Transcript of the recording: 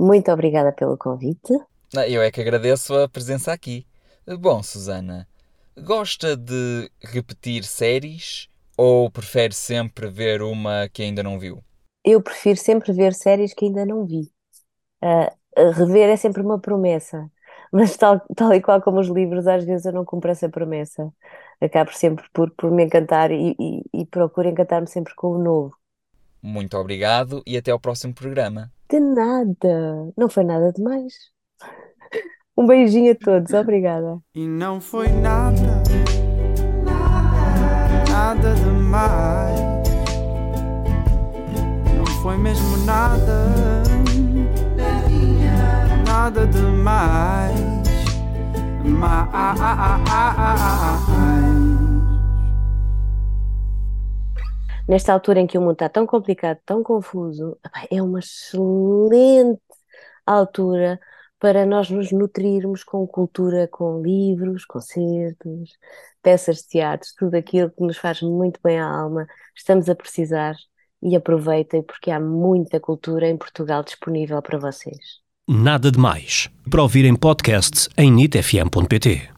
Muito obrigada pelo convite. Ah, Eu é que agradeço a presença aqui. Bom, Susana, gosta de repetir séries ou prefere sempre ver uma que ainda não viu? Eu prefiro sempre ver séries que ainda não vi. Ah, rever é sempre uma promessa, mas tal, tal e qual como os livros, às vezes eu não cumpro essa promessa. Acabo sempre por, por me encantar e, e, e procuro encantar-me sempre com o novo. Muito obrigado e até ao próximo programa. De nada, não foi nada demais. Um beijinho a todos, obrigada. E não foi nada, nada demais. Não foi mesmo nada, nada demais. Mais. Nesta altura em que o mundo está tão complicado, tão confuso, é uma excelente altura para nós nos nutrirmos com cultura, com livros, concertos, peças de teatro, tudo aquilo que nos faz muito bem à alma. Estamos a precisar e aproveitem porque há muita cultura em Portugal disponível para vocês. Nada de Mais. Para ouvir em podcast em nitfm.pt.